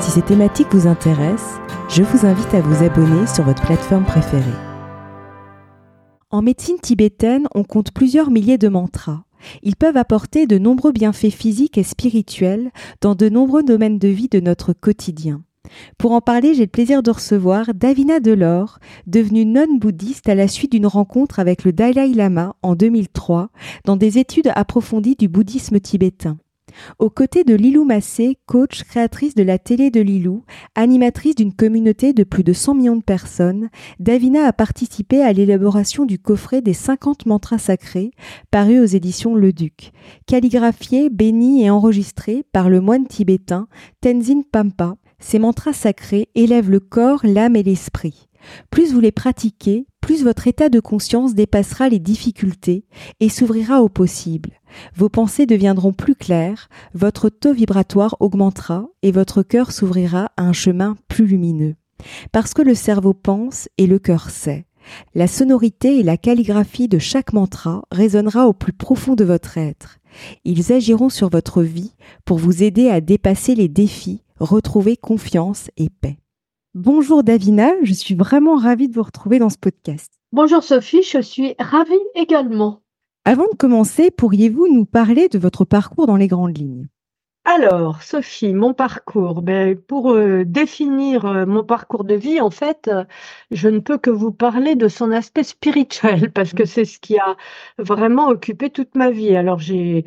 Si ces thématiques vous intéressent, je vous invite à vous abonner sur votre plateforme préférée. En médecine tibétaine, on compte plusieurs milliers de mantras. Ils peuvent apporter de nombreux bienfaits physiques et spirituels dans de nombreux domaines de vie de notre quotidien. Pour en parler, j'ai le plaisir de recevoir Davina Delors, devenue nonne bouddhiste à la suite d'une rencontre avec le Dalai Lama en 2003 dans des études approfondies du bouddhisme tibétain. Aux côtés de Lilou Massé, coach, créatrice de la télé de Lilou, animatrice d'une communauté de plus de 100 millions de personnes, Davina a participé à l'élaboration du coffret des 50 mantras sacrés, paru aux éditions Le Duc, calligraphié, béni et enregistré par le moine tibétain Tenzin Pampa. Ces mantras sacrés élèvent le corps, l'âme et l'esprit. Plus vous les pratiquez, plus votre état de conscience dépassera les difficultés et s'ouvrira au possible. Vos pensées deviendront plus claires, votre taux vibratoire augmentera et votre cœur s'ouvrira à un chemin plus lumineux. Parce que le cerveau pense et le cœur sait. La sonorité et la calligraphie de chaque mantra résonnera au plus profond de votre être. Ils agiront sur votre vie pour vous aider à dépasser les défis, retrouver confiance et paix. Bonjour Davina, je suis vraiment ravie de vous retrouver dans ce podcast. Bonjour Sophie, je suis ravie également. Avant de commencer, pourriez-vous nous parler de votre parcours dans les grandes lignes? Alors, Sophie, mon parcours. Ben, pour euh, définir euh, mon parcours de vie, en fait, euh, je ne peux que vous parler de son aspect spirituel parce que c'est ce qui a vraiment occupé toute ma vie. Alors, j'ai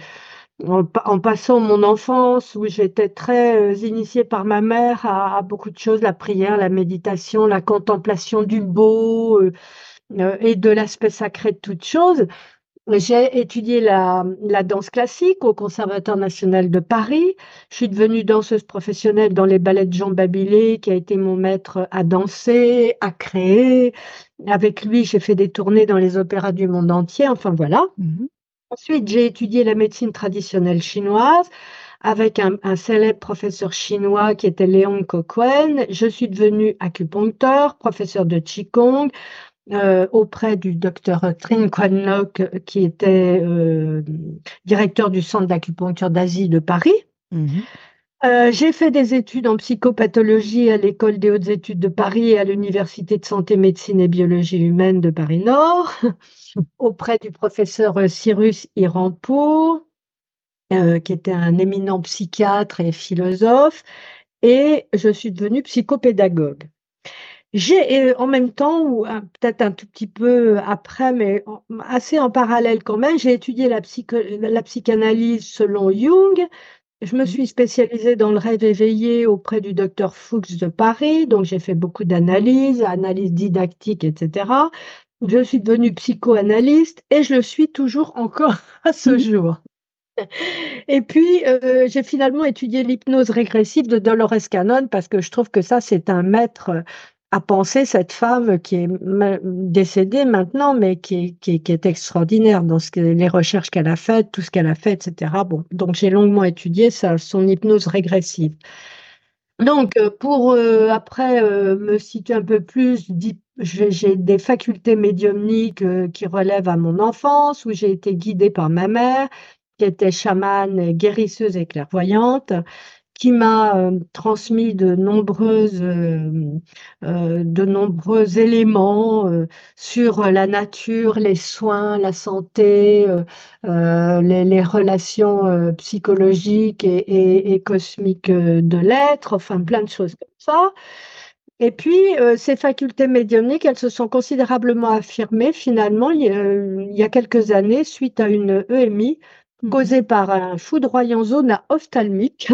en, passant mon enfance où j'étais très initiée par ma mère à, beaucoup de choses, la prière, la méditation, la contemplation du beau et de l'aspect sacré de toutes choses. J'ai étudié la, danse classique au Conservatoire national de Paris. Je suis devenue danseuse professionnelle dans les ballets de Jean Babilé, qui a été mon maître à danser, à créer. Avec lui, j'ai fait des tournées dans les opéras du monde entier. Enfin voilà. Mmh Ensuite, j'ai étudié la médecine traditionnelle chinoise avec un, célèbre professeur chinois qui était Léon Kokwen. Je suis devenue acupuncteur, professeur de Qigong, euh, auprès du docteur Trin Quan qui était euh, directeur du centre d'acupuncture d'Asie de Paris. Mhm. Euh, j'ai fait des études en psychopathologie à l'école des hautes études de Paris et à l'université de santé, médecine et biologie humaine de Paris Nord, auprès du professeur Cyrus Irampour, qui était un éminent psychiatre et philosophe, et je suis devenue psychopédagogue. J'ai en même temps, ou peut-être un tout petit peu après, mais assez en parallèle quand même, j'ai étudié la psychanalyse selon Jung. Je me mmh. suis spécialisée dans le rêve éveillé auprès du docteur Fuchs de Paris, donc j'ai fait beaucoup d'analyses, analyse didactique, etc. Je suis devenue psychoanalyste et je le suis toujours encore à ce mmh. jour. Et puis, euh, j'ai finalement étudié l'hypnose régressive de Dolores Cannon parce que je trouve que ça, c'est un maître à penser cette femme qui est décédée maintenant, mais qui est, extraordinaire dans ce que, les recherches qu'elle a faites, tout ce qu'elle a fait, etc. Bon, donc j'ai longuement étudié ça, son hypnose régressive. Donc, euh, pour euh, après euh, me situer un peu plus, j'ai des facultés médiumniques qui relèvent à mon enfance, où j'ai été guidée par ma mère, qui était chamane, guérisseuse et clairvoyante qui m'a euh, transmis de nombreuses, euh, euh, de nombreux éléments sur la nature, les soins, la santé, les, relations psychologiques et, et cosmiques de l'être, enfin plein de choses comme ça. Et puis, ces facultés médiumniques, elles se sont considérablement affirmées finalement il y a, quelques années suite à une EMI mmh causée par un foudroyant zone ophtalmique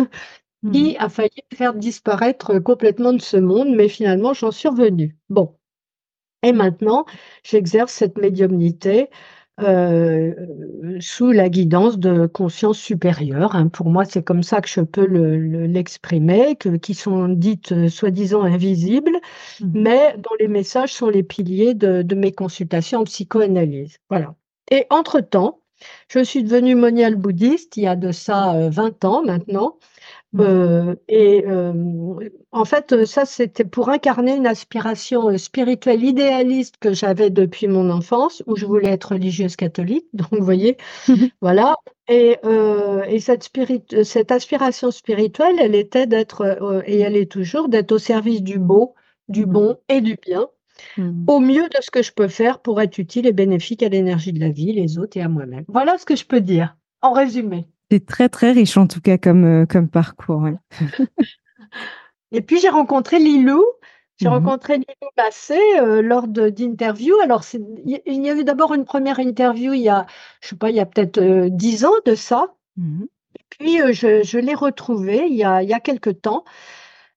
qui mmh. a failli faire disparaître complètement de ce monde, mais finalement, j'en suis revenue. Bon. Et maintenant, j'exerce cette médiumnité euh, sous la guidance de conscience supérieure. hein. Pour moi, c'est comme ça que je peux le- le- l'exprimer, que, qui sont dites euh, soi-disant invisibles, Mhm. mais dont les messages sont les piliers de, de mes consultations en psychoanalyse. Voilà. Et entre-temps, je suis devenue moniale bouddhiste il y a de ça euh, 20 ans maintenant. Mhm. Euh, et euh, en fait, ça, c'était pour incarner une aspiration spirituelle idéaliste que j'avais depuis mon enfance, où je voulais être religieuse catholique. Donc, vous voyez, voilà. Et, euh, et cette, spirit, cette aspiration spirituelle, elle était d'être, et elle est toujours, d'être au service du beau, du bon et du bien, au mieux de ce que je peux faire pour être utile et bénéfique à l'énergie de la vie, les autres et à moi-même. Voilà ce que je peux dire, en résumé. C'est très très riche en tout cas comme, euh, comme parcours. ouais. Et puis j'ai rencontré Lilou. J'ai Mhm. rencontré Lilou Massé euh, lors d'interviews. Alors, il y a eu d'abord une première interview il y a, je sais pas, il y a peut-être euh, dix ans de ça. Mhm. Puis euh, je, je l'ai retrouvée il y a, il y a quelque temps.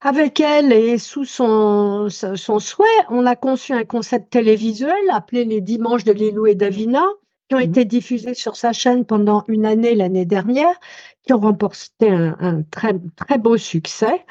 Avec elle et sous son, son son souhait, on a conçu un concept télévisuel appelé Les Dimanches de Lilou et Davina, qui ont Mhm. été diffusés sur sa chaîne pendant une année l'année dernière, qui ont remporté un, un très, très beau succès.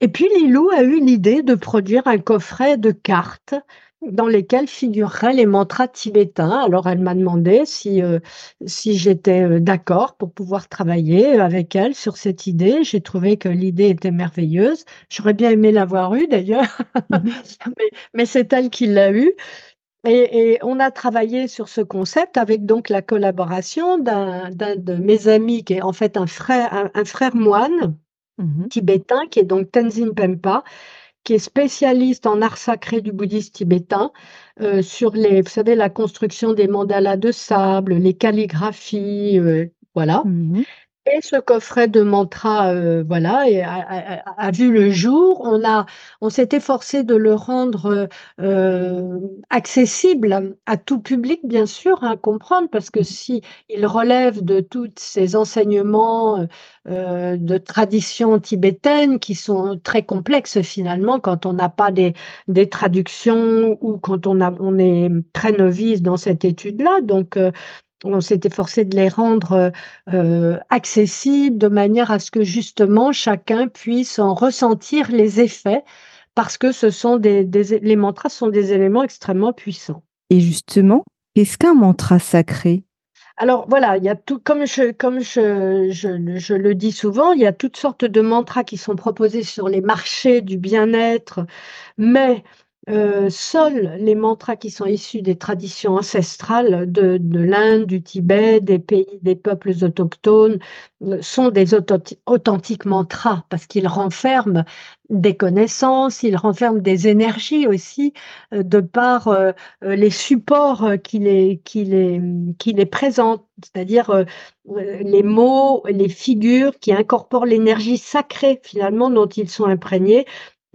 Et puis Lilou a eu l'idée de produire un coffret de cartes dans lesquelles figureraient les mantras tibétains. Alors elle m'a demandé si, euh, si j'étais euh, d'accord pour pouvoir travailler avec elle sur cette idée. J'ai trouvé que l'idée était merveilleuse. J'aurais bien aimé l'avoir eue d'ailleurs, Mhm. mais, mais c'est elle qui l'a eue. Et, et on a travaillé sur ce concept avec donc la collaboration d'un de mes amis qui est en fait un frère, un- un frère moine Mhm. tibétain, qui est donc Tenzin Pempa, qui est spécialiste en art sacré du bouddhisme tibétain, euh, sur les, vous savez, la construction des mandalas de sable, les calligraphies, euh, voilà. Mhm. Et ce coffret de mantras, euh, voilà, a, vu le jour. On a, on s'est efforcé de le rendre euh, accessible à tout public, bien sûr, à comprendre, parce que si il relève de tous ces enseignements euh, de tradition tibétaine qui sont très complexes finalement quand on n'a pas des, des traductions ou quand on a, on est très novice dans cette étude-là. Donc euh, on s'est efforcé de les rendre euh, accessibles de manière à ce que justement chacun puisse en ressentir les effets parce que ce sont des, des- les mantras sont des éléments extrêmement puissants. Et justement, qu'est-ce qu'un mantra sacré? Alors voilà, il y a tout, comme je, comme je, je, je le dis souvent, il y a toutes sortes de mantras qui sont proposés sur les marchés du bien-être, mais euh, seuls les mantras qui sont issus des traditions ancestrales de, de l'Inde, du Tibet, des pays, des peuples autochtones, euh, sont des authenti- authentiques mantras parce qu'ils renferment des connaissances, ils renferment des énergies aussi, euh, de par les supports qui les, qui les, qui les présentent, c'est-à-dire les mots, les figures qui incorporent l'énergie sacrée finalement dont ils sont imprégnés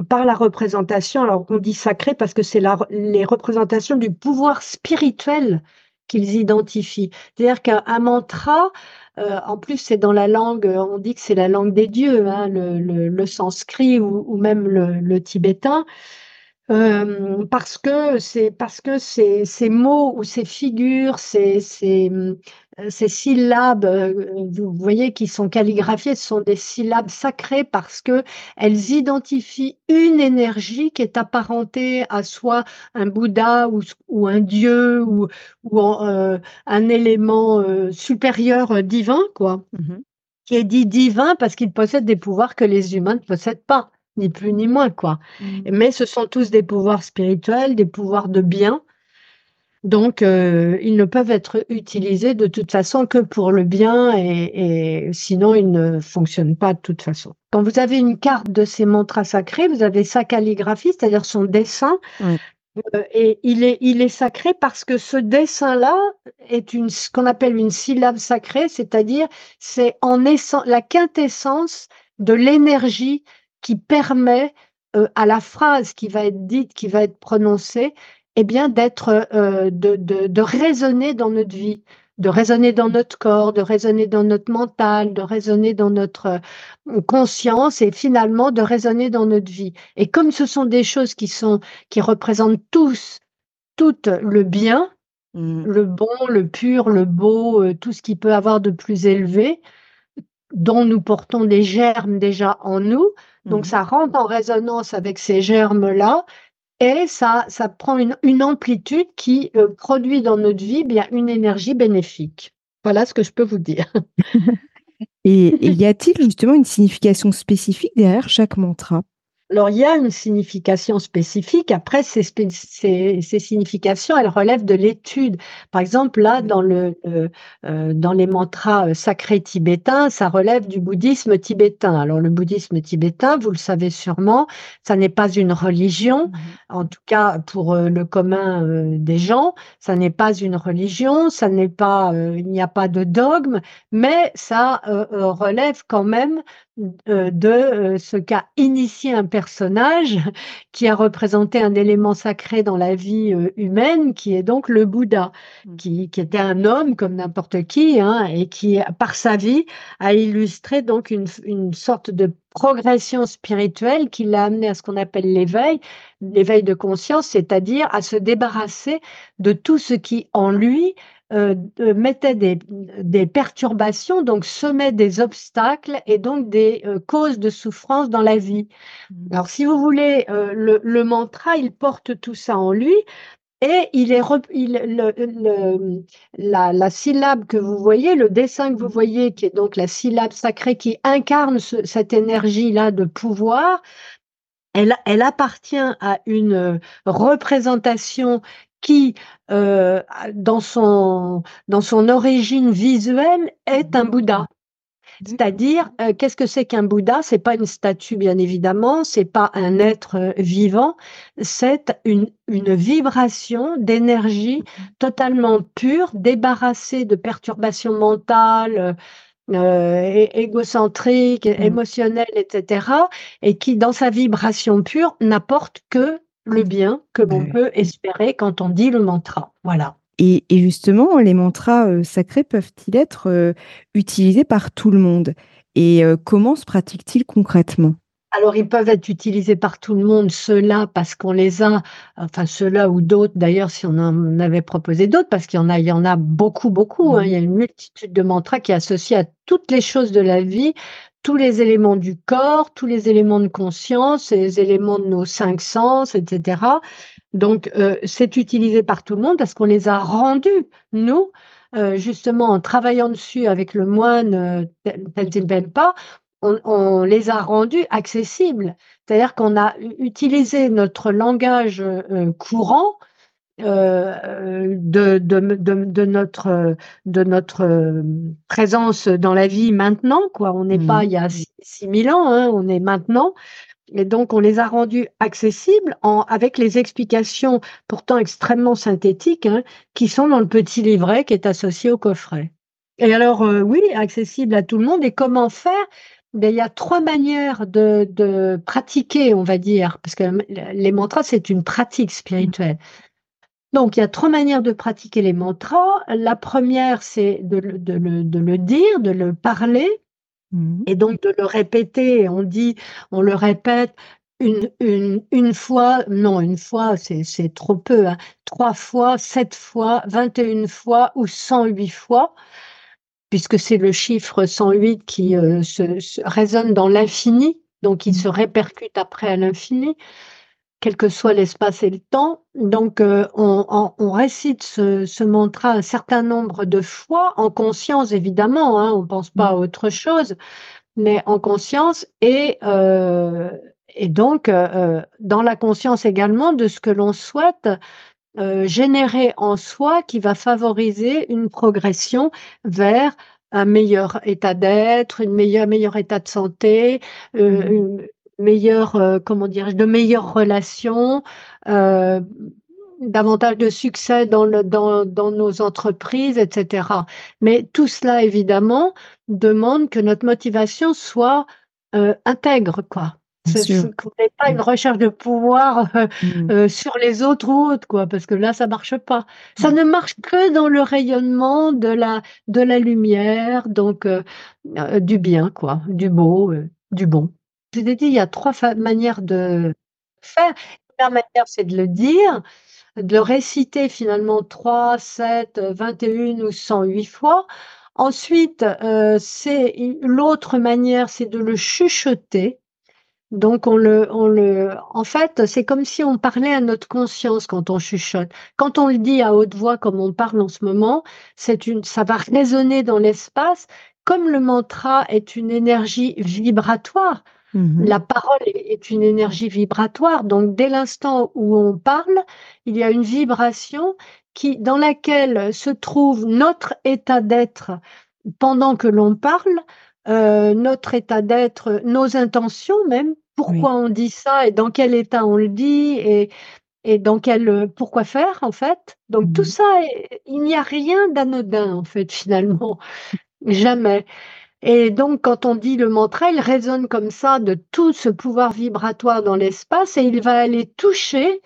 par la représentation. Alors on dit sacré parce que c'est les représentations du pouvoir spirituel qu'ils identifient. C'est-à-dire qu'un un mantra, euh, en plus c'est dans la langue, on dit que c'est la langue des dieux, hein, le, sanskrit ou, même le, tibétain. Euh, parce que c'est parce que ces, mots ou ces figures, ces, ces syllabes, euh, vous voyez, qui sont calligraphiées, ce sont des syllabes sacrées parce que elles identifient une énergie qui est apparentée à soit un Bouddha ou, ou un Dieu ou, ou en, euh, un élément euh, supérieur euh, divin, quoi, Mhm. qui est dit divin parce qu'il possède des pouvoirs que les humains ne possèdent pas, ni plus ni moins, quoi. Mais ce sont tous des pouvoirs spirituels, des pouvoirs de bien. Donc, euh, ils ne peuvent être utilisés de toute façon que pour le bien et, et sinon ils ne fonctionnent pas de toute façon. Quand vous avez une carte de ces mantras sacrés, vous avez sa calligraphie, c'est-à-dire son dessin, Oui. euh, et il est, il est sacré parce que ce dessin-là est une, ce qu'on appelle une syllabe sacrée, c'est-à-dire c'est en essence, la quintessence de l'énergie qui permet euh, à la phrase qui va être dite, qui va être prononcée, eh bien d'être, euh, de, de, de résonner dans notre vie, de résonner dans notre corps, de résonner dans notre mental, de résonner dans notre euh, conscience et finalement de résonner dans notre vie. Et comme ce sont des choses qui sont, qui représentent tous, tout le bien, mmh. le bon, le pur, le beau, euh, tout ce qui peut avoir de plus élevé, dont nous portons des germes déjà en nous. Donc, mmh. ça rentre en résonance avec ces germes-là et ça, ça prend une, amplitude qui euh, produit dans notre vie bien une énergie bénéfique. Voilà ce que je peux vous dire. et y a-t-il justement une signification spécifique derrière chaque mantra? Alors, il y a une signification spécifique. Après, ces, ces, significations, elles relèvent de l'étude. Par exemple, là, dans, le, euh, euh, dans les mantras euh, sacrés tibétains, ça relève du bouddhisme tibétain. Alors, le bouddhisme tibétain, vous le savez sûrement, ça n'est pas une religion. Mmh en tout cas, pour le commun des gens, ça n'est pas une religion, ça n'est pas, il n'y a pas de dogme, mais ça relève quand même de euh, ce qu'a initié un personnage qui a représenté un élément sacré dans la vie euh, humaine, qui est donc le Bouddha, mmh. qui, était un homme comme n'importe qui, hein, et qui, par sa vie, a illustré donc une, une sorte de progression spirituelle qui l'a amené à ce qu'on appelle l'éveil, l'éveil de conscience, c'est-à-dire à se débarrasser de tout ce qui en lui euh, mettait des, des, perturbations, donc semait des obstacles et donc des euh, causes de souffrance dans la vie. Mmh. Alors, si vous voulez, euh, le, le, mantra, il porte tout ça en lui. Et il est il, le, la, la, syllabe que vous voyez, le dessin que vous voyez, qui est donc la syllabe sacrée qui incarne cette énergie-là de pouvoir, elle, elle, appartient à une représentation qui, euh, dans, son, dans son origine visuelle, est un Bouddha. C'est-à-dire, euh, qu'est-ce que c'est qu'un Bouddha? C'est pas une statue, bien évidemment, c'est pas un être euh, vivant, c'est une, une vibration d'énergie totalement pure, débarrassée de perturbations mentales, euh, égocentriques, mmh. émotionnelles, etc., et qui, dans sa vibration pure, n'apporte que le bien que l'on peut espérer quand on dit le mantra. Voilà. Et, justement, les mantras euh, sacrés peuvent-ils être euh, utilisés par tout le monde? Et euh, comment se pratiquent-ils concrètement? Alors, ils peuvent être utilisés par tout le monde, ceux-là, parce qu'on les a, enfin, ceux-là ou d'autres, d'ailleurs, si on en avait proposé d'autres, parce qu'il y en a, il y en a beaucoup, beaucoup. Hein. il y a une multitude de mantras qui est associée à toutes les choses de la vie, tous les éléments du corps, tous les éléments de conscience, les éléments de nos cinq sens, etc. Donc, euh, c'est utilisé par tout le monde parce qu'on les a rendus, nous, euh, justement, en travaillant dessus avec le moine euh, pas, on, les a rendus accessibles. C'est-à-dire qu'on a utilisé notre langage euh, courant euh, de, de, de, notre, de notre euh, présence dans la vie maintenant. Quoi. On n'est pas mmh. il y a 6000 ans, hein, on est maintenant. Et donc, on les a rendus accessibles en, avec les explications pourtant extrêmement synthétiques hein, qui sont dans le petit livret qui est associé au coffret. Et alors, euh, oui, accessible à tout le monde. Et comment faire? Ben, il y a trois manières de, de, pratiquer, on va dire, parce que les mantras, c'est une pratique spirituelle. Donc, il y a trois manières de pratiquer les mantras. La première, c'est de, le dire, de le parler, mmh. et donc de le répéter. On dit, on le répète une, une, fois, non, une fois, c'est trop peu, hein. trois fois, sept fois, vingt et une fois ou cent huit fois, puisque c'est le chiffre 108 qui euh, se, résonne dans l'infini, donc il se mmh. répercute après à l'infini quel que soit l'espace et le temps. Donc, euh, on, récite ce, mantra un certain nombre de fois, en conscience évidemment, hein, on ne pense pas à mmh. autre chose, mais en conscience et, euh, et donc euh, dans la conscience également de ce que l'on souhaite générer en soi qui va favoriser une progression vers un meilleur état d'être, une meilleure, meilleur état de santé, mmh meilleure, euh, comment dirais de meilleures relations, euh, davantage de succès dans, le, dans, dans, nos entreprises, etc. Mais tout cela, évidemment, demande que notre motivation soit euh, intègre, quoi. Ce n'est pas une recherche de pouvoir mmh. sur les autres ou autres, quoi, parce que là, ça marche pas. Ça mmh. ne marche que dans le rayonnement de la, de la lumière, donc du bien, quoi, du beau, du bon. Je vous ai dit, il y a trois manières de faire. La première manière, c'est de le dire. de le réciter finalement 3, 7, 21 ou 108 fois. Ensuite, euh, l'autre manière, c'est de le chuchoter. Donc on le, on le, en fait, c'est comme si on parlait à notre conscience quand on chuchote. Quand on le dit à haute voix, comme on parle en ce moment, une, ça va résonner dans l'espace. Comme le mantra est une énergie vibratoire, mmh la parole est une énergie vibratoire. Donc dès l'instant où on parle, il y a une vibration qui, dans laquelle se trouve notre état d'être pendant que l'on parle, euh, notre état d'être, nos intentions même, pourquoi on dit ça et dans quel état on le dit et, et dans quel pourquoi faire en fait. Donc tout mmh ça, il n'y a rien d'anodin en fait finalement, jamais. Et donc quand on dit le mantra, il résonne comme ça de tout ce pouvoir vibratoire dans l'espace et il va aller toucher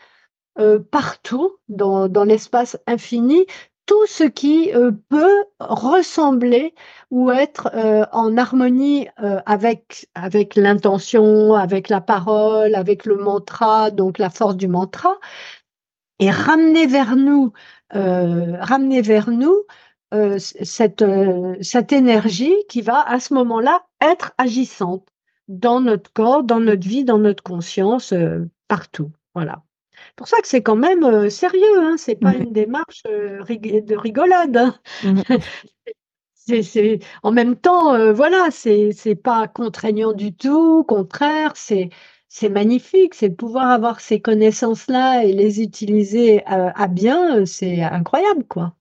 euh, partout dans, l'espace infini tout ce qui euh, peut ressembler ou être euh, en harmonie avec avec l'intention, avec la parole, avec le mantra, donc la force du mantra, et ramener vers nous, ramener vers nous cette cette énergie qui va à ce moment-là être agissante dans notre corps, dans notre vie, dans notre conscience, partout. Voilà pour ça que c'est quand même euh, sérieux, hein, c'est pas une démarche euh, de rigolade. Hein. Mmh. c'est, en même temps, euh, voilà, c'est, pas contraignant du tout, au contraire, c'est, c'est magnifique, c'est pouvoir avoir ces connaissances-là et les utiliser à, bien, c'est incroyable, quoi.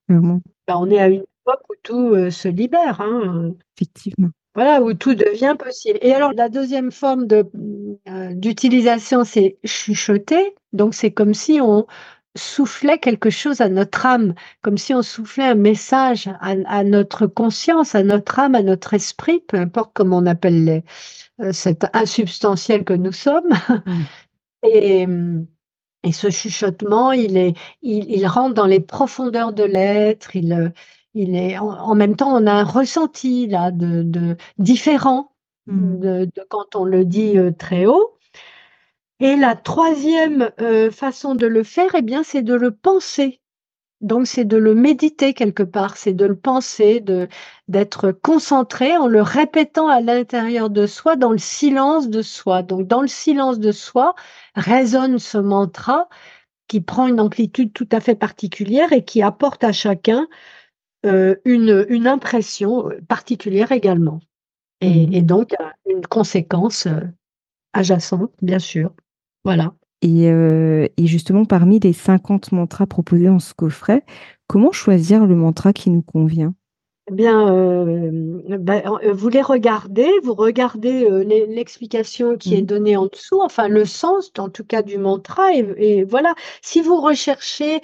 Ben, on est à une époque où tout se libère. Hein. Effectivement. Voilà, où tout devient possible. Et alors, la deuxième forme de, d'utilisation, c'est chuchoter. Donc, c'est comme si on soufflait quelque chose à notre âme, comme si on soufflait un message à, notre conscience, à notre âme, à notre esprit, peu importe comment on appelle les, euh, cet insubstantiel que nous sommes. Mmh. Et, et, ce chuchotement, il, est, il, il, rentre dans les profondeurs de l'être. Il, il est en, même temps, on a un ressenti là de, de différent mmh. de, de, quand on le dit euh, très haut. Et la troisième euh, façon de le faire, eh bien, c'est de le penser. Donc, c'est de le méditer quelque part, c'est de le penser, de d'être concentré en le répétant à l'intérieur de soi, dans le silence de soi. Donc, dans le silence de soi, résonne ce mantra qui prend une amplitude tout à fait particulière et qui apporte à chacun euh, une, une impression particulière également. Et, mmh et donc, une conséquence euh, adjacente, bien sûr. Voilà. Et, euh, et, justement, parmi les 50 mantras proposés dans ce coffret, comment choisir le mantra qui nous convient? Bien, euh, ben, euh, vous les regardez, vous regardez euh, l'explication qui est mmh. donnée en dessous, enfin le sens, en tout cas du mantra, et, voilà. Si vous recherchez,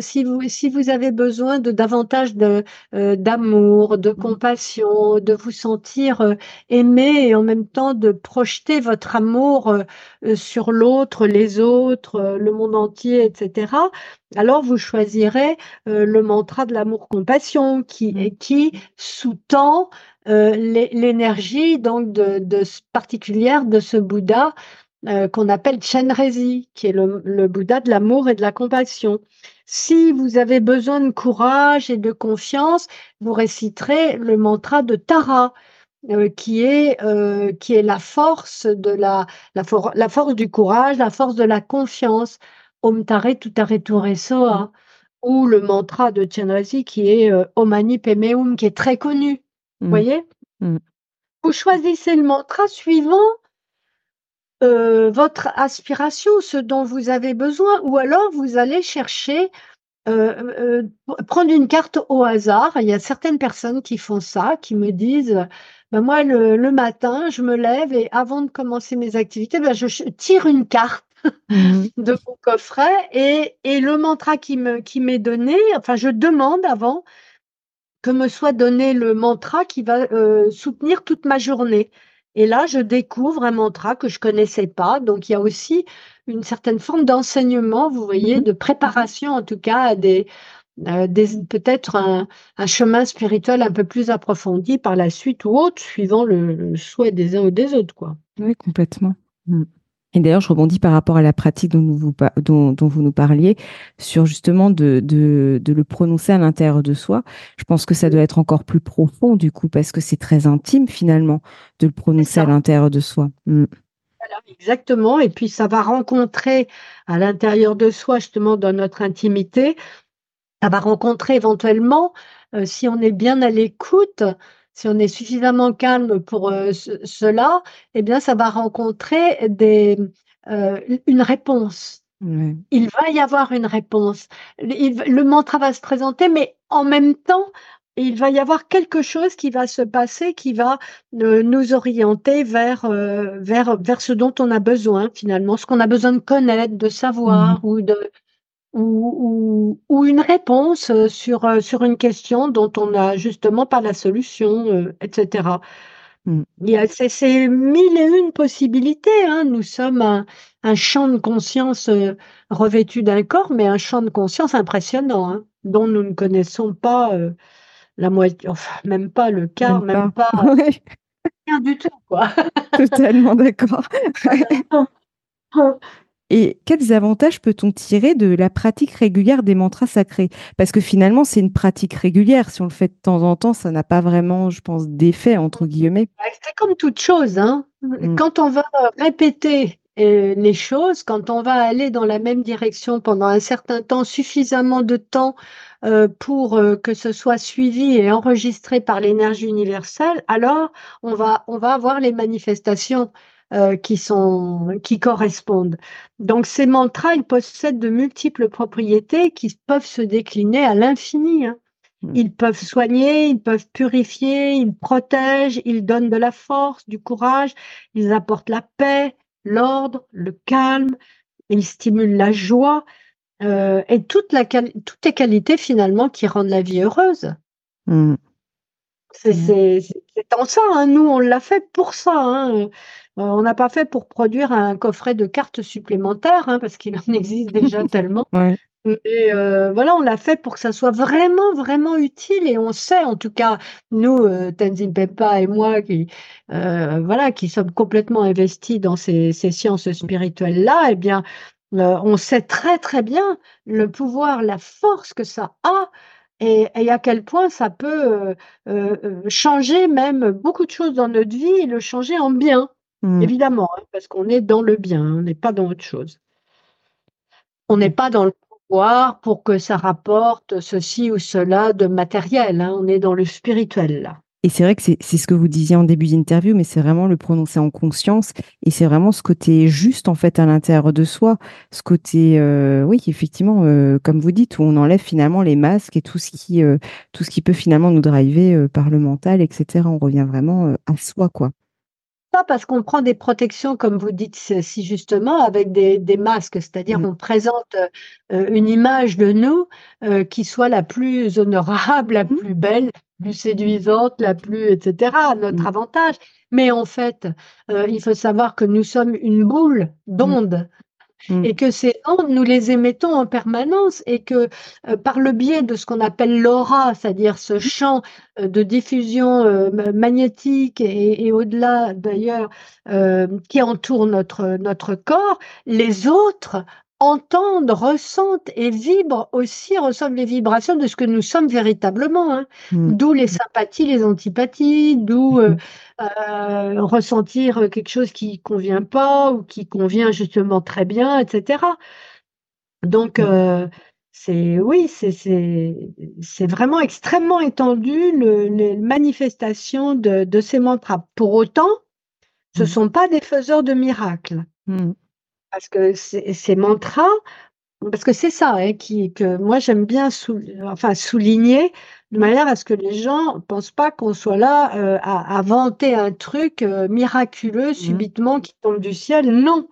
si vous si vous avez besoin de davantage de d'amour, de mmh. compassion, de vous sentir aimé et en même temps de projeter votre amour sur l'autre, les autres, le monde entier, etc alors vous choisirez le mantra de l'amour-compassion qui, mmh. Sous-tend euh, l'énergie donc de, particulière de ce Bouddha euh, qu'on appelle Chenrezi, qui est le, Bouddha de l'amour et de la compassion. Si vous avez besoin de courage et de confiance, vous réciterez le mantra de Tara, qui est qui est la force de la la, la, force du courage, la force de la confiance. Om Tare Tutare Ture Soa, ou le mantra de Chenrezig qui est euh, Omani Pemeum, qui est très connu. Vous mmh. voyez? Mmh. Vous choisissez le mantra suivant euh, votre aspiration, ce dont vous avez besoin, ou alors vous allez chercher, euh, prendre une carte au hasard. Il y a certaines personnes qui font ça, qui me disent ben moi, le, matin, je me lève et avant de commencer mes activités, ben je tire une carte Mmh de mon coffret et, et le mantra qui me qui m'est donné, enfin je demande avant que me soit donné le mantra qui va euh, soutenir toute ma journée. Et là, je découvre un mantra que je connaissais pas. Donc, il y a aussi une certaine forme d'enseignement, vous voyez, mmh de préparation en tout cas à des, euh, des peut-être un, un, chemin spirituel un peu plus approfondi par la suite ou autre, suivant le, souhait des uns ou des autres, quoi. Oui, complètement. Mmh. Et d'ailleurs, je rebondis par rapport à la pratique dont, vous, dont, vous nous parliez, sur justement de, de, de, le prononcer à l'intérieur de soi. Je pense que ça doit être encore plus profond, du coup, parce que c'est très intime, finalement, de le prononcer à l'intérieur de soi. Mm. exactement. Et puis, ça va rencontrer à l'intérieur de soi, justement, dans notre intimité, ça va rencontrer éventuellement, euh, si on est bien à l'écoute, si on est suffisamment calme pour euh, cela, eh bien, ça va rencontrer des, euh, une réponse. Il va y avoir une réponse. le mantra va se présenter, mais en même temps, il va y avoir quelque chose qui va se passer, qui va euh, nous orienter vers, vers, vers ce dont on a besoin finalement, ce qu'on a besoin de connaître, de savoir mmh. ou de, ou, ou, une réponse euh, sur, euh, sur une question dont on n'a justement pas la solution, euh, etc. Mm. C'est mille et une possibilités. Hein. Nous sommes un, un, champ de conscience revêtu d'un corps, mais un champ de conscience impressionnant, hein, dont nous ne connaissons pas la moitié, enfin, même pas le quart, même, pas, rien du tout. Quoi. Totalement d'accord. Et quels avantages peut-on tirer de la pratique régulière des mantras sacrés? Parce que finalement, c'est une pratique régulière. Si on le fait de temps en temps, ça n'a pas vraiment, je pense, d'effet, entre guillemets. Bah, c'est comme toute chose. Hein. Mm. Quand on va répéter euh, les choses, quand on va aller dans la même direction pendant un certain temps, suffisamment de temps euh, pour euh, que ce soit suivi et enregistré par l'énergie universelle, alors on va, on va avoir les manifestations euh, qui, sont, qui correspondent. Donc ces mantras, ils possèdent de multiples propriétés qui peuvent se décliner à l'infini. Hein. Hmm. Ils peuvent soigner, ils peuvent purifier, ils protègent, ils donnent de la force, du courage, ils apportent la paix, l'ordre, le calme, ils stimulent la joie euh, et toute la, toutes les qualités finalement qui rendent la vie heureuse. Hmm. C'est en ça, hein. nous on l'a fait pour ça. Hein. Euh, on n'a pas fait pour produire un coffret de cartes supplémentaires, hein, parce qu'il en existe déjà tellement. Et euh, voilà, on l'a fait pour que ça soit vraiment, vraiment utile. Et on sait, en tout cas, nous, euh, Tenzin Pempa et moi, qui, voilà, qui sommes complètement investis dans ces, sciences spirituelles-là, eh bien, on sait très, très bien le pouvoir, la force que ça a et, à quel point ça peut changer même beaucoup de choses dans notre vie et le changer en bien. Mmh. Évidemment, hein, parce qu'on est dans le bien, on n'est pas dans autre chose. On n'est pas dans le pouvoir pour que ça rapporte ceci ou cela de matériel. Hein, on est dans le spirituel là. Et c'est vrai que c'est ce que vous disiez en début d'interview, mais c'est vraiment le prononcer en conscience. Et c'est vraiment ce côté juste, en fait, à l'intérieur de soi. Ce côté, euh, oui, effectivement, euh, comme vous dites, où on enlève finalement les masques et tout ce qui, euh, tout ce qui peut finalement nous driver par le mental, etc. On revient vraiment à soi, quoi parce qu'on prend des protections, comme vous dites si justement, avec des, masques, c'est-à-dire mmh. on présente euh, une image de nous euh, qui soit la plus honorable, la mmh. plus belle, la plus séduisante, la plus, etc., à notre mmh. avantage. Mais en fait, euh, il faut savoir que nous sommes une boule d'ondes Mmh. et que ces ondes, nous les émettons en permanence et que euh, par le biais de ce qu'on appelle l'aura, c'est-à-dire ce mmh. champ euh, de diffusion euh, magnétique et, au-delà d'ailleurs qui entoure notre, notre corps, les autres entendent, ressentent et vibrent aussi, ressentent les vibrations de ce que nous sommes véritablement. Hein. Mmh. D'où les sympathies, les antipathies, d'où euh, euh, ressentir quelque chose qui convient pas ou qui convient justement très bien, etc. Donc, mmh. euh, c'est oui, c'est vraiment extrêmement étendu le, les manifestations de, ces mantras. Pour autant, ce ne mmh. sont pas des faiseurs de miracles. Parce que ces mantras, parce que c'est ça hein, qui, que moi j'aime bien enfin, souligner de manière à ce que les gens ne pensent pas qu'on soit là euh, à, vanter un truc euh, miraculeux mmh. subitement qui tombe du ciel. Non,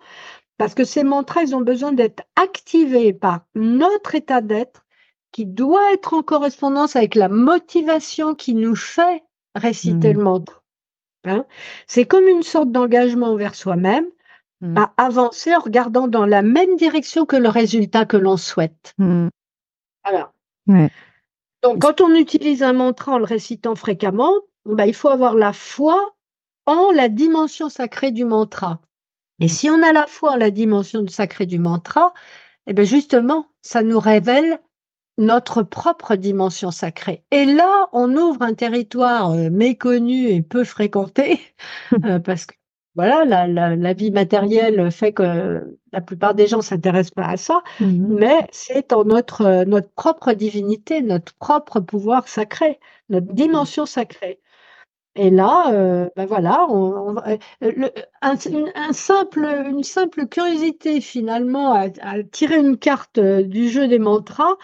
parce que ces mantras, ils ont besoin d'être activés par notre état d'être qui doit être en correspondance avec la motivation qui nous fait réciter mmh. le mantra. Hein. C'est comme une sorte d'engagement envers soi-même Mmh. à avancer en regardant dans la même direction que le résultat que l'on souhaite. Mmh. Voilà. Donc, quand on utilise un mantra en le récitant fréquemment, bah, il faut avoir la foi en la dimension sacrée du mantra. Et si on a la fois la dimension sacrée du mantra, eh bien justement, ça nous révèle notre propre dimension sacrée. Et là, on ouvre un territoire euh, méconnu et peu fréquenté, euh, parce que voilà, la, la, vie matérielle fait que la plupart des gens s'intéressent pas à ça, mmh mais c'est en notre, notre propre divinité, notre propre pouvoir sacré, notre dimension sacrée. Et là, euh, ben voilà, on, euh, un, une, simple, une simple curiosité finalement à, tirer une carte euh, du jeu des mantras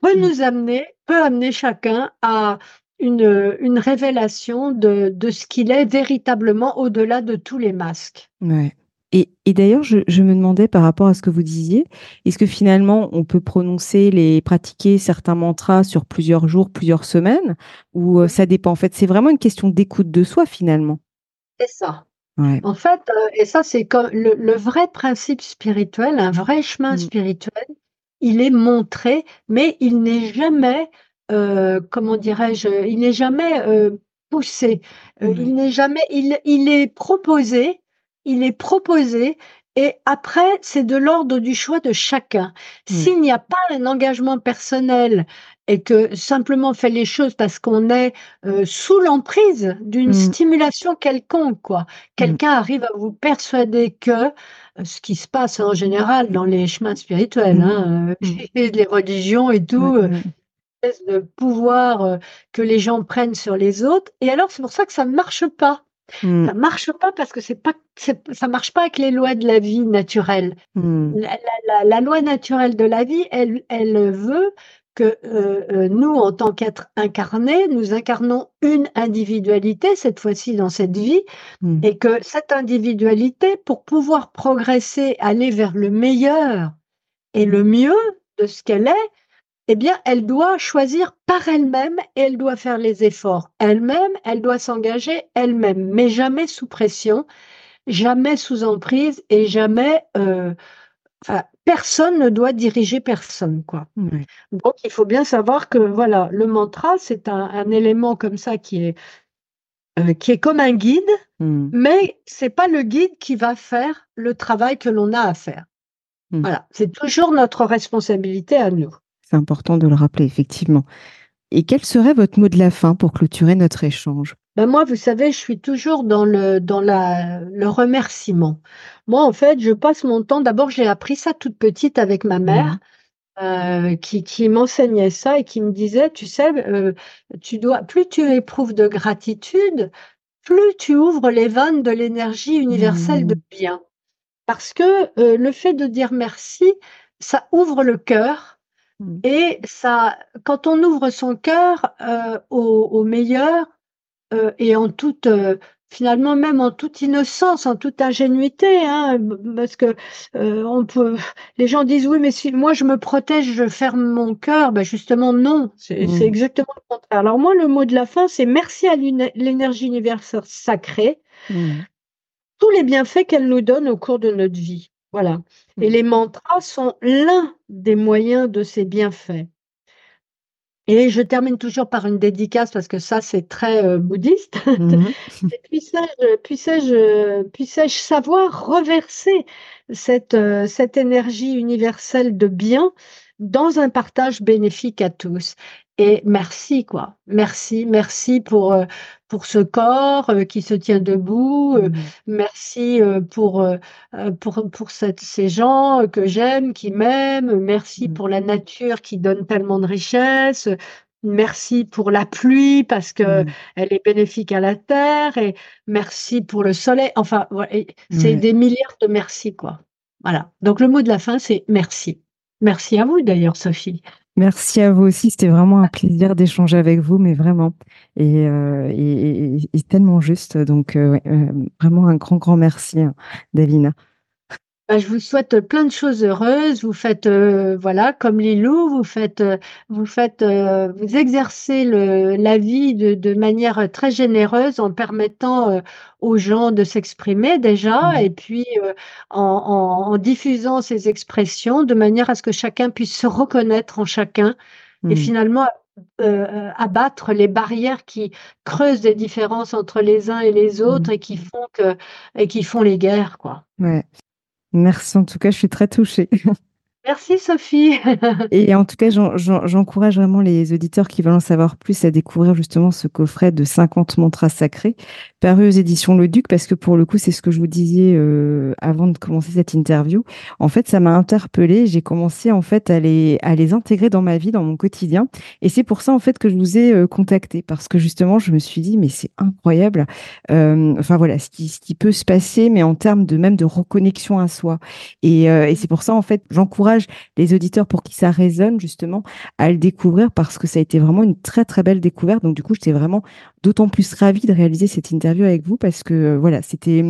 peut mmh. nous amener, peut amener chacun à une, une révélation de, de ce qu'il est véritablement au-delà de tous les masques. Ouais. Et, d'ailleurs, je, me demandais par rapport à ce que vous disiez, est-ce que finalement on peut prononcer les pratiquer certains mantras sur plusieurs jours, plusieurs semaines, ou euh, ça dépend En fait, c'est vraiment une question d'écoute de soi finalement. C'est ça. En fait, euh, et ça c'est comme le, vrai principe spirituel, un vrai chemin mmh. spirituel, il est montré, mais il n'est jamais, euh, comment dirais-je, il n'est jamais poussé, il n'est jamais, il, il est proposé il est proposé et après, c'est de l'ordre du choix de chacun. Mmh. S'il n'y a pas un engagement personnel et que simplement on fait les choses parce qu'on est euh, sous l'emprise d'une mmh. stimulation quelconque, quoi. Mmh. Quelqu'un arrive à vous persuader que euh, ce qui se passe en général dans les chemins spirituels, hein, euh, les religions et tout, de pouvoir que les gens prennent sur les autres. Et alors, c'est pour ça que ça ne marche pas. Mmh. Ça marche pas parce que c'est pas, ça marche pas avec les lois de la vie naturelle. Mmh. La, loi naturelle de la vie, elle, elle veut que euh, euh, nous, en tant qu'êtres incarnés, nous incarnons une individualité, cette fois-ci dans cette vie, mmh. et que cette individualité, pour pouvoir progresser, aller vers le meilleur et le mieux de ce qu'elle est, eh bien, elle doit choisir par elle-même et elle doit faire les efforts elle-même, elle doit s'engager elle-même, mais jamais sous pression, jamais sous emprise et jamais. Euh, personne ne doit diriger personne, quoi. Donc, il faut bien savoir que voilà, le mantra, c'est un, élément comme ça qui est euh, qui est comme un guide, mmh. mais c'est pas le guide qui va faire le travail que l'on a à faire. Mmh. Voilà, c'est toujours notre responsabilité à nous. C'est important de le rappeler, effectivement. Et quel serait votre mot de la fin pour clôturer notre échange? Ben moi, vous savez, je suis toujours dans le dans la le remerciement. Moi, en fait, je passe mon temps. D'abord, j'ai appris ça toute petite avec ma mère, mmh. euh, qui, qui m'enseignait ça et qui me disait, tu sais, euh, tu dois plus tu éprouves de gratitude, plus tu ouvres les vannes de l'énergie universelle de mmh. bien. Parce que euh, le fait de dire merci, ça ouvre le cœur Mmh. Et ça, quand on ouvre son cœur euh, au, meilleur euh, et en toute, euh, finalement même en toute innocence, en toute ingénuité, hein, parce que on peut, les gens disent oui, mais si moi je me protège, je ferme mon cœur, ben justement non, c'est mmh. exactement le contraire. Alors moi, le mot de la fin, c'est merci à l'énergie universelle sacrée, mmh. tous les bienfaits qu'elle nous donne au cours de notre vie. Voilà. Et les mantras sont l'un des moyens de ces bienfaits. Et je termine toujours par une dédicace parce que ça, c'est très euh, bouddhiste. Mmh puissais-je savoir reverser cette, euh, cette énergie universelle de bien dans un partage bénéfique à tous. Et merci, quoi. Merci, merci pour, euh, pour ce corps euh, qui se tient debout. Euh, mmh. Merci pour, pour, pour ces gens que j'aime, qui m'aiment. Merci mmh. pour la nature qui donne tellement de richesse. Merci pour la pluie parce que mmh. elle est bénéfique à la terre et merci pour le soleil. Enfin, c'est des milliards de merci, quoi. Voilà. Donc le mot de la fin, c'est merci. Merci à vous d'ailleurs, Sophie. Merci à vous aussi. C'était vraiment un plaisir d'échanger avec vous, mais vraiment. Et, euh, tellement juste. Donc, euh, euh, vraiment un grand, grand merci, hein, Davina. Bah, je vous souhaite plein de choses heureuses. Vous faites, euh, voilà, comme Lilou, vous faites, euh, vous faites, euh, vous exercez le, la vie de, de, manière très généreuse en permettant aux gens de s'exprimer déjà, mmh. et puis en, en, en, diffusant ces expressions de manière à ce que chacun puisse se reconnaître en chacun, et mmh. finalement euh, abattre les barrières qui creusent des différences entre les uns et les autres Mmh. et qui font que et qui font les guerres, quoi. Ouais. Merci en tout cas, je suis très touchée. Merci Sophie. Et en tout cas, j'en- j'en- j'encourage vraiment les auditeurs qui veulent en savoir plus à découvrir justement ce coffret de 50 mantras sacrés paru aux éditions Le Duc, parce que pour le coup, c'est ce que je vous disais euh, avant de commencer cette interview. En fait, ça m'a interpellée. J'ai commencé en fait à les, à les intégrer dans ma vie, dans mon quotidien. Et c'est pour ça en fait que je vous ai euh, contacté, parce que justement, je me suis dit, mais c'est incroyable. Euh, enfin voilà, ce qui, ce qui peut se passer, mais en termes de même de reconnexion à soi. Et, euh, et c'est pour ça en fait, j'encourage les auditeurs pour qui ça résonne justement à le découvrir parce que ça a été vraiment une très très belle découverte. Donc du coup, j'étais vraiment d'autant plus ravie de réaliser cette interview avec vous parce que euh, voilà, c'était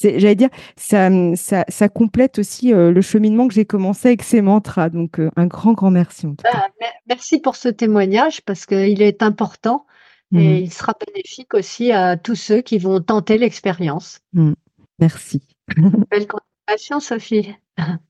j'allais dire, ça, ça, ça, complète aussi euh, le cheminement que j'ai commencé avec ces mantras. Donc, euh, un grand, grand merci. En tout cas. Ah, merci pour ce témoignage parce qu'il est important Mmh. et il sera bénéfique aussi à tous ceux qui vont tenter l'expérience. Mmh. Merci. Belle continuation, Sophie.